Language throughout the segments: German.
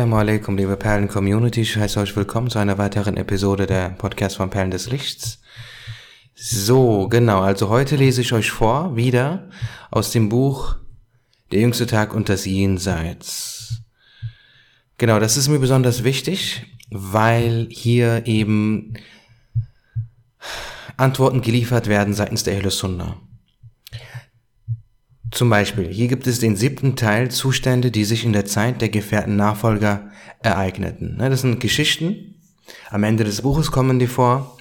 Assalamu liebe Perlen-Community. Ich heiße euch willkommen zu einer weiteren Episode der Podcast von Perlen des Lichts. So, genau, also heute lese ich euch vor, wieder aus dem Buch Der jüngste Tag und das Jenseits. Genau, das ist mir besonders wichtig, weil hier eben Antworten geliefert werden seitens der Ahlus Sunnah. Zum Beispiel, hier gibt es den siebten Teil Zustände, die sich in der Zeit der gefährten Nachfolger ereigneten. Ne, das sind Geschichten. Am Ende des Buches kommen die vor.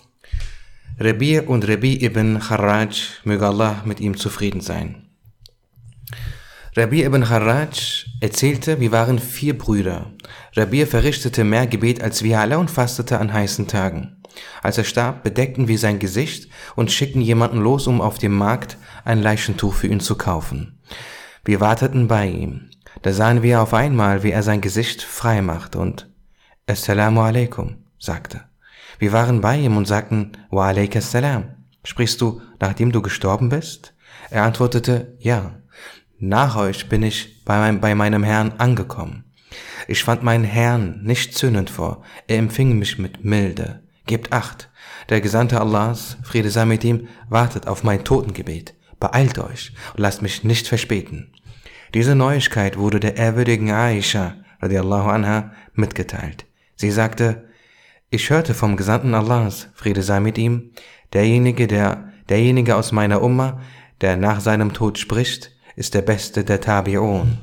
Rabi und Rabi ibn Kharraj, möge Allah mit ihm zufrieden sein. Rabi ibn Kharraj erzählte, wir waren vier Brüder. Rabi verrichtete mehr Gebet als wir alle und fastete an heißen Tagen. Als er starb, bedeckten wir sein Gesicht und schickten jemanden los, um auf dem Markt ein Leichentuch für ihn zu kaufen. Wir warteten bei ihm. Da sahen wir auf einmal, wie er sein Gesicht frei macht und Assalamu alaikum sagte. Wir waren bei ihm und sagten Wa alaikassalam. Sprichst du, nachdem du gestorben bist? Er antwortete, ja. Nach euch bin ich bei, mein, bei meinem Herrn angekommen. Ich fand meinen Herrn nicht zündend vor. Er empfing mich mit Milde. Gebt acht. Der Gesandte Allahs, Friede sei mit ihm, wartet auf mein Totengebet. Beeilt euch und lasst mich nicht verspäten. Diese Neuigkeit wurde der ehrwürdigen Aisha, radiallahu anha, mitgeteilt. Sie sagte, ich hörte vom Gesandten Allahs, Friede sei mit ihm, derjenige, der, derjenige aus meiner Umma, der nach seinem Tod spricht, ist der Beste der Tabi'un.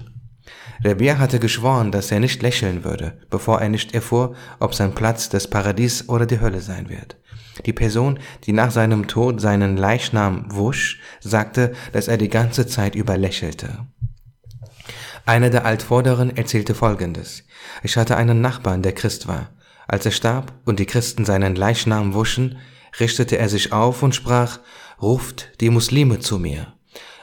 Rabia hatte geschworen, dass er nicht lächeln würde, bevor er nicht erfuhr, ob sein Platz das Paradies oder die Hölle sein wird. Die Person, die nach seinem Tod seinen Leichnam wusch, sagte, dass er die ganze Zeit über lächelte. Einer der Altvorderen erzählte Folgendes. Ich hatte einen Nachbarn, der Christ war. Als er starb und die Christen seinen Leichnam wuschen, richtete er sich auf und sprach, ruft die Muslime zu mir.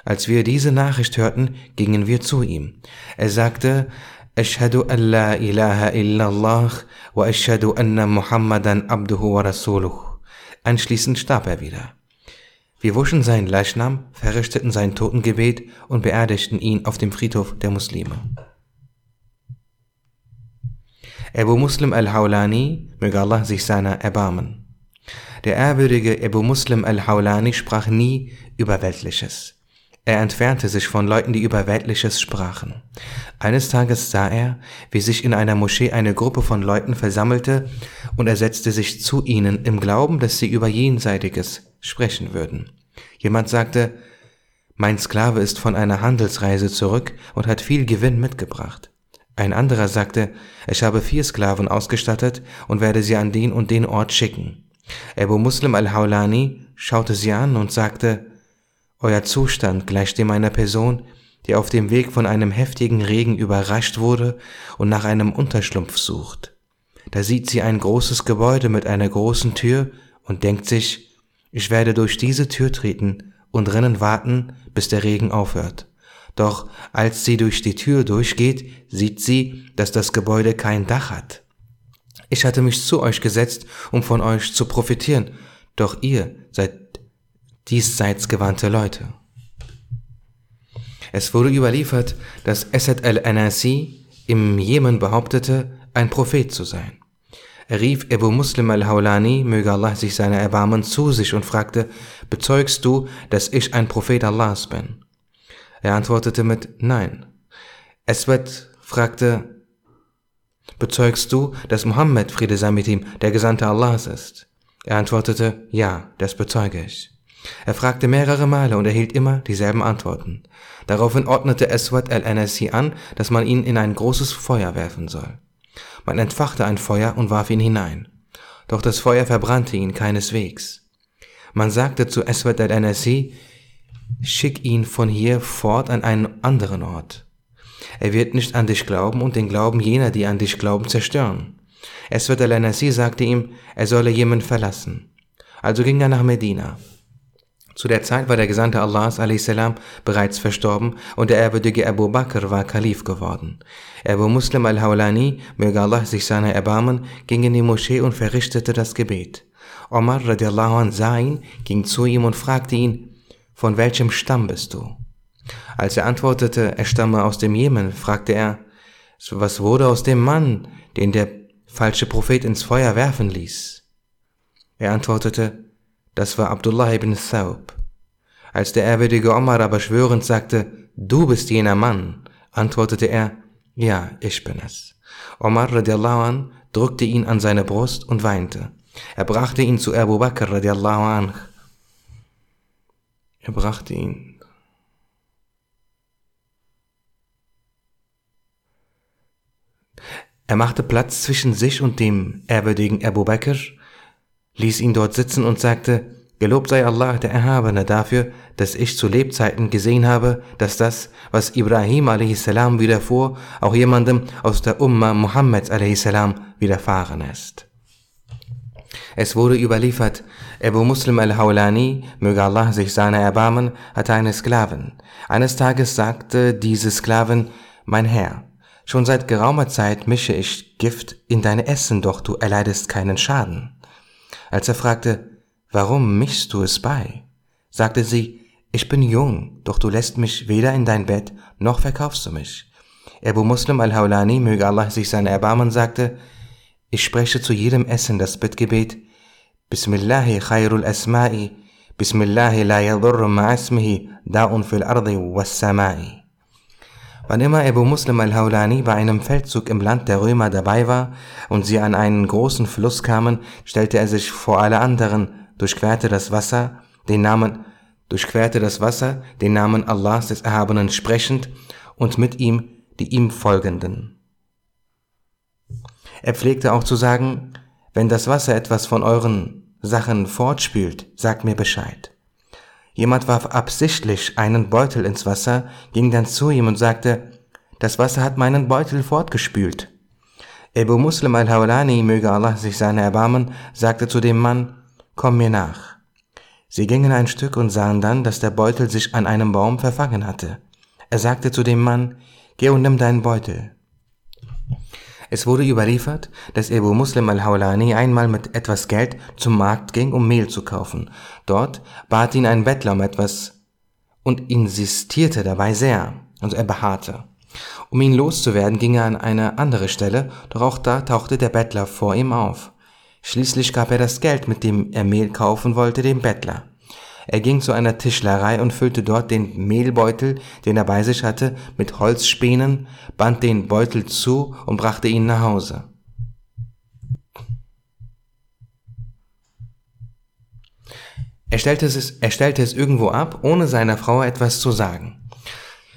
Als wir diese Nachricht hörten, gingen wir zu ihm. Er sagte, an la ilaha illallah wa ashhadu anna Muhammadan abduhu wa rasuluh. Anschließend starb er wieder. Wir wuschen seinen Leichnam, verrichteten sein Totengebet und beerdigten ihn auf dem Friedhof der Muslime. Abu Muslim al-Hawlani, möge Allah sich seiner erbarmen. Der ehrwürdige Abu Muslim al-Hawlani sprach nie über Weltliches. Er entfernte sich von Leuten, die über Weltliches sprachen. Eines Tages sah er, wie sich in einer Moschee eine Gruppe von Leuten versammelte, und er setzte sich zu ihnen im Glauben, dass sie über Jenseitiges sprechen würden. Jemand sagte, mein Sklave ist von einer Handelsreise zurück und hat viel Gewinn mitgebracht. Ein anderer sagte, ich habe vier Sklaven ausgestattet und werde sie an den und den Ort schicken. Abu Muslim al-Hawlani schaute sie an und sagte, euer Zustand gleicht dem einer Person, die auf dem Weg von einem heftigen Regen überrascht wurde und nach einem Unterschlupf sucht. Da sieht sie ein großes Gebäude mit einer großen Tür und denkt sich, ich werde durch diese Tür treten und drinnen warten, bis der Regen aufhört. Doch als sie durch die Tür durchgeht, sieht sie, dass das Gebäude kein Dach hat. Ich hatte mich zu euch gesetzt, um von euch zu profitieren, doch ihr seid diesseits gewandte Leute. Es wurde überliefert, dass Asad al-Anasi im Jemen behauptete, ein Prophet zu sein. Er rief Abu Muslim al-Hawlani, möge Allah sich seiner erbarmen, zu sich und fragte, bezeugst du, dass ich ein Prophet Allahs bin? Er antwortete mit Nein. Eswed fragte, bezeugst du, dass Muhammad, Friede sei mit ihm, der Gesandte Allahs ist? Er antwortete, ja, das bezeuge ich. Er fragte mehrere Male und erhielt immer dieselben Antworten. Daraufhin ordnete Aswad al-Anasi an, dass man ihn in ein großes Feuer werfen soll. Man entfachte ein Feuer und warf ihn hinein. Doch das Feuer verbrannte ihn keineswegs. Man sagte zu Aswad al-Anasi, schick ihn von hier fort an einen anderen Ort. Er wird nicht an dich glauben und den Glauben jener, die an dich glauben, zerstören. Aswad al-Anasi sagte ihm, er solle Jemen verlassen. Also ging er nach Medina. Zu der Zeit war der Gesandte Allahs bereits verstorben und der ehrwürdige Abu Bakr war Kalif geworden. Abu Muslim al-Hawlani, möge Allah sich seiner erbarmen, ging in die Moschee und verrichtete das Gebet. Omar radiallahu anh sah ihn, ging zu ihm und fragte ihn, von welchem Stamm bist du? Als er antwortete, er stamme aus dem Jemen, fragte er, Was wurde aus dem Mann, den der falsche Prophet ins Feuer werfen ließ? Er antwortete, das war Abdullah ibn Thawb. Als der ehrwürdige Omar aber schwörend sagte, du bist jener Mann, antwortete er, ja, ich bin es. Omar radiallahu an drückte ihn an seine Brust und weinte. Er brachte ihn zu Abu Bakr radiallahu anh. Er brachte ihn. Er machte Platz zwischen sich und dem ehrwürdigen Abu Bakr, ließ ihn dort sitzen und sagte, Gelobt sei Allah der Erhabene dafür, dass ich zu Lebzeiten gesehen habe, dass das, was Ibrahim a.s. widerfuhr, auch jemandem aus der Umma Muhammads a.s. widerfahren ist. Es wurde überliefert, Abu Muslim al-Hawlani, möge Allah sich seiner erbarmen, hatte eine Sklavin. Eines Tages sagte diese Sklavin, mein Herr, schon seit geraumer Zeit mische ich Gift in deine Essen, doch du erleidest keinen Schaden. Als er fragte, Warum mischst du es bei? sagte sie, ich bin jung, doch du lässt mich weder in dein Bett, noch verkaufst du mich. Abu Muslim al-Hawlani, möge Allah sich sein Erbarmen, sagte, ich spreche zu jedem Essen das Bittgebet, Bismillahi khairul asma'i, Bismillahi la yadurru ma'asmihi, da'un fil ardi was samai. Wann immer Abu Muslim al-Hawlani bei einem Feldzug im Land der Römer dabei war und sie an einen großen Fluss kamen, stellte er sich vor alle anderen durchquerte das Wasser, den Namen, durchquerte das Wasser, den Namen Allahs des Erhabenen sprechend und mit ihm die ihm folgenden. Er pflegte auch zu sagen, wenn das Wasser etwas von euren Sachen fortspült, sagt mir Bescheid. Jemand warf absichtlich einen Beutel ins Wasser, ging dann zu ihm und sagte, das Wasser hat meinen Beutel fortgespült. Ebu Muslim al-Hawlani, möge Allah sich seine erbarmen, sagte zu dem Mann, Komm mir nach. Sie gingen ein Stück und sahen dann, dass der Beutel sich an einem Baum verfangen hatte. Er sagte zu dem Mann, Geh und nimm deinen Beutel. Es wurde überliefert, dass Ebu Muslim al-Hawlani einmal mit etwas Geld zum Markt ging, um Mehl zu kaufen. Dort bat ihn ein Bettler um etwas und insistierte dabei sehr, also er beharrte. Um ihn loszuwerden, ging er an eine andere Stelle, doch auch da tauchte der Bettler vor ihm auf. Schließlich gab er das Geld, mit dem er Mehl kaufen wollte, dem Bettler. Er ging zu einer Tischlerei und füllte dort den Mehlbeutel, den er bei sich hatte, mit Holzspänen, band den Beutel zu und brachte ihn nach Hause. Er stellte, es, er stellte es irgendwo ab, ohne seiner Frau etwas zu sagen.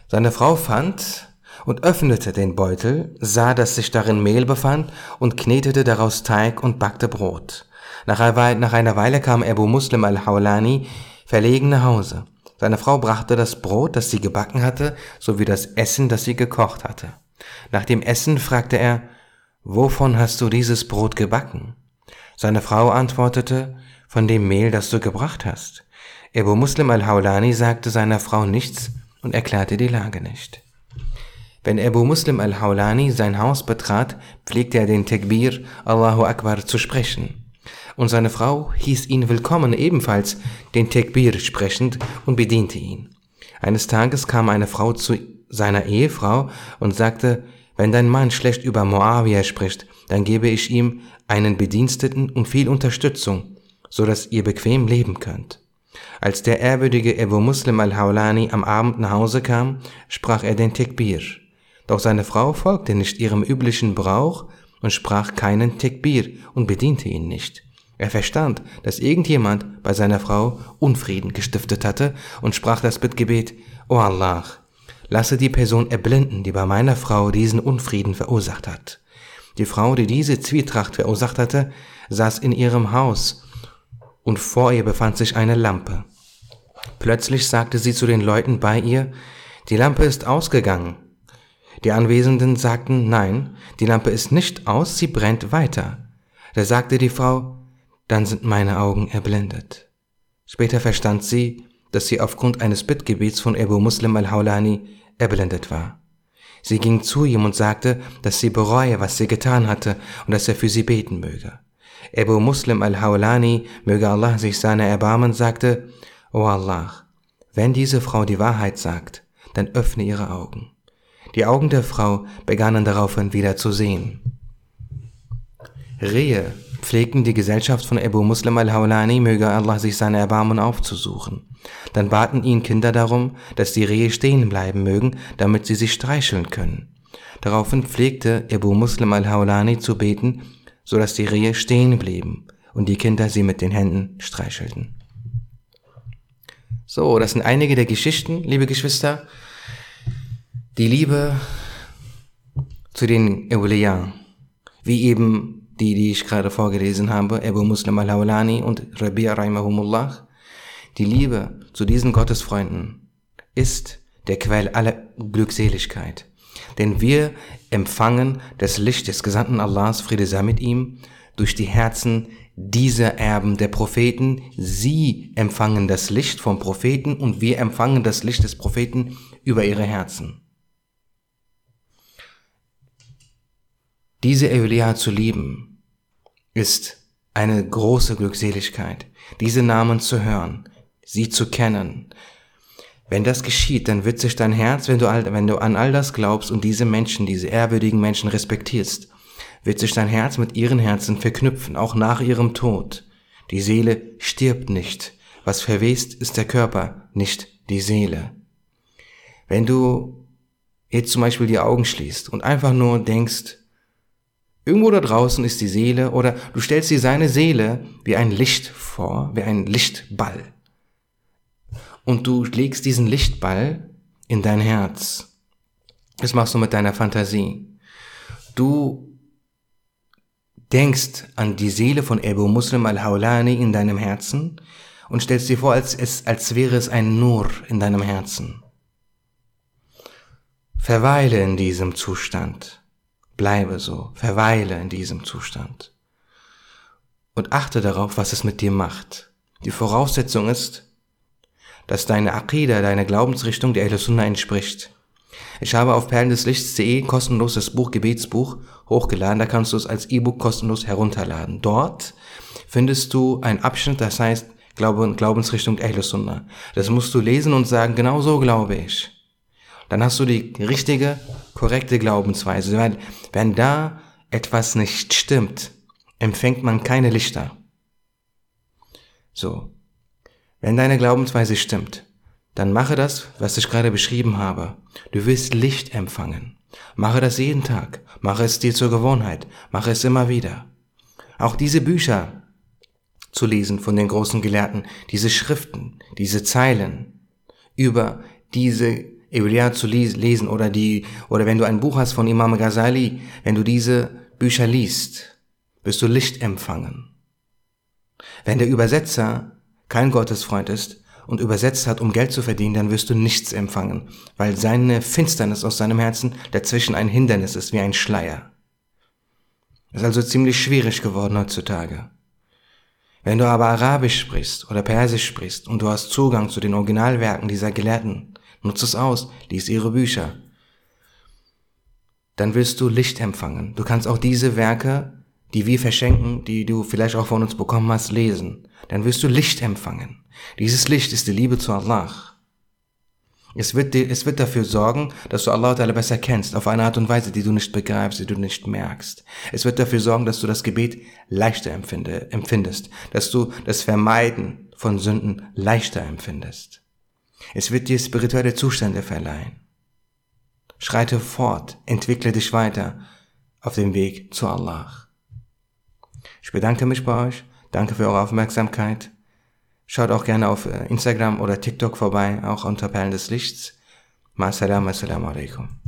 Seine Frau fand, und öffnete den Beutel, sah, dass sich darin Mehl befand und knetete daraus Teig und backte Brot. Nach einer Weile kam Abu Muslim al-Hawlani verlegen nach Hause. Seine Frau brachte das Brot, das sie gebacken hatte, sowie das Essen, das sie gekocht hatte. Nach dem Essen fragte er, Wovon hast du dieses Brot gebacken? Seine Frau antwortete, Von dem Mehl, das du gebracht hast. Abu Muslim al-Hawlani sagte seiner Frau nichts und erklärte die Lage nicht. Wenn Abu Muslim al-Hawlani sein Haus betrat, pflegte er den Tekbir Allahu Akbar zu sprechen. Und seine Frau hieß ihn willkommen ebenfalls den Tekbir sprechend und bediente ihn. Eines Tages kam eine Frau zu seiner Ehefrau und sagte, wenn dein Mann schlecht über Moawiyah spricht, dann gebe ich ihm einen Bediensteten und viel Unterstützung, so dass ihr bequem leben könnt. Als der ehrwürdige Abu Muslim al-Hawlani am Abend nach Hause kam, sprach er den Tekbir. Doch seine Frau folgte nicht ihrem üblichen Brauch und sprach keinen Tekbir und bediente ihn nicht. Er verstand, dass irgendjemand bei seiner Frau Unfrieden gestiftet hatte und sprach das Bittgebet, O Allah, lasse die Person erblinden, die bei meiner Frau diesen Unfrieden verursacht hat. Die Frau, die diese Zwietracht verursacht hatte, saß in ihrem Haus und vor ihr befand sich eine Lampe. Plötzlich sagte sie zu den Leuten bei ihr, die Lampe ist ausgegangen. Die Anwesenden sagten, nein, die Lampe ist nicht aus, sie brennt weiter. Da sagte die Frau, dann sind meine Augen erblindet. Später verstand sie, dass sie aufgrund eines Bittgebets von Abu Muslim al-Hawlani erblindet war. Sie ging zu ihm und sagte, dass sie bereue, was sie getan hatte und dass er für sie beten möge. Abu Muslim al-Hawlani, möge Allah sich seiner erbarmen, sagte, O Allah, wenn diese Frau die Wahrheit sagt, dann öffne ihre Augen. Die Augen der Frau begannen daraufhin wieder zu sehen. Rehe pflegten die Gesellschaft von Ebu Muslim al-Hawlani, möge Allah sich seine Erbarmen aufzusuchen. Dann baten ihn Kinder darum, dass die Rehe stehen bleiben mögen, damit sie sich streicheln können. Daraufhin pflegte Ebu Muslim al-Hawlani zu beten, so dass die Rehe stehen blieben und die Kinder sie mit den Händen streichelten. So, das sind einige der Geschichten, liebe Geschwister. Die Liebe zu den Awliya, wie eben die, die ich gerade vorgelesen habe, Abu Muslim al-Hawlani und Rabi'a Rahimahumullah, die Liebe zu diesen Gottesfreunden ist der Quell aller Glückseligkeit. Denn wir empfangen das Licht des Gesandten Allahs, Friede sei mit ihm, durch die Herzen dieser Erben der Propheten. Sie empfangen das Licht vom Propheten und wir empfangen das Licht des Propheten über ihre Herzen. Diese Eulia zu lieben, ist eine große Glückseligkeit, diese Namen zu hören, sie zu kennen, wenn das geschieht, dann wird sich dein Herz, wenn du, wenn du an all das glaubst und diese Menschen, diese ehrwürdigen Menschen respektierst, wird sich dein Herz mit ihren Herzen verknüpfen, auch nach ihrem Tod. Die Seele stirbt nicht. Was verwest, ist der Körper, nicht die Seele. Wenn du jetzt zum Beispiel die Augen schließt und einfach nur denkst, irgendwo da draußen ist die Seele oder du stellst dir seine Seele wie ein Licht vor, wie ein Lichtball und du legst diesen Lichtball in dein Herz. Das machst du mit deiner Fantasie. Du denkst an die Seele von Ebu Muslim al-Hawlani in deinem Herzen und stellst dir vor, als, es, als wäre es ein Nur in deinem Herzen. Verweile in diesem Zustand. Bleibe so. Verweile in diesem Zustand. Und achte darauf, was es mit dir macht. Die Voraussetzung ist, dass deine Aqidah, deine Glaubensrichtung der Ahl Sunnah entspricht. Ich habe auf perlendeslichts.de kostenlos das Buch Gebetsbuch hochgeladen, da kannst du es als E-Book kostenlos herunterladen. Dort findest du einen Abschnitt, das heißt Glaube, Glaubensrichtung Ahl Sunnah. Das musst du lesen und sagen, genau so glaube ich. Dann hast du die richtige, korrekte Glaubensweise. Weil, wenn da etwas nicht stimmt, empfängt man keine Lichter. So. Wenn deine Glaubensweise stimmt, dann mache das, was ich gerade beschrieben habe. Du wirst Licht empfangen. Mache das jeden Tag. Mache es dir zur Gewohnheit. Mache es immer wieder. Auch diese Bücher zu lesen von den großen Gelehrten, diese Schriften, diese Zeilen über diese Eulia zu lesen oder die, oder wenn du ein Buch hast von Imam Ghazali, wenn du diese Bücher liest, wirst du Licht empfangen. Wenn der Übersetzer kein Gottesfreund ist und übersetzt hat, um Geld zu verdienen, dann wirst du nichts empfangen, weil seine Finsternis aus seinem Herzen dazwischen ein Hindernis ist, wie ein Schleier. Ist also ziemlich schwierig geworden heutzutage. Wenn du aber Arabisch sprichst oder Persisch sprichst und du hast Zugang zu den Originalwerken dieser Gelehrten, nutze es aus, lies ihre Bücher. Dann wirst du Licht empfangen. Du kannst auch diese Werke die wir verschenken, die du vielleicht auch von uns bekommen hast, lesen, dann wirst du Licht empfangen. Dieses Licht ist die Liebe zu Allah. Es wird, dir, es wird dafür sorgen, dass du Allah besser kennst, auf eine Art und Weise, die du nicht begreifst, die du nicht merkst. Es wird dafür sorgen, dass du das Gebet leichter empfinde, empfindest, dass du das Vermeiden von Sünden leichter empfindest. Es wird dir spirituelle Zustände verleihen. Schreite fort, entwickle dich weiter auf dem Weg zu Allah. Ich bedanke mich bei euch. Danke für eure Aufmerksamkeit. Schaut auch gerne auf äh, Instagram oder TikTok vorbei, auch unter Perlen des Lichts. Ma salam, assalamu alaikum.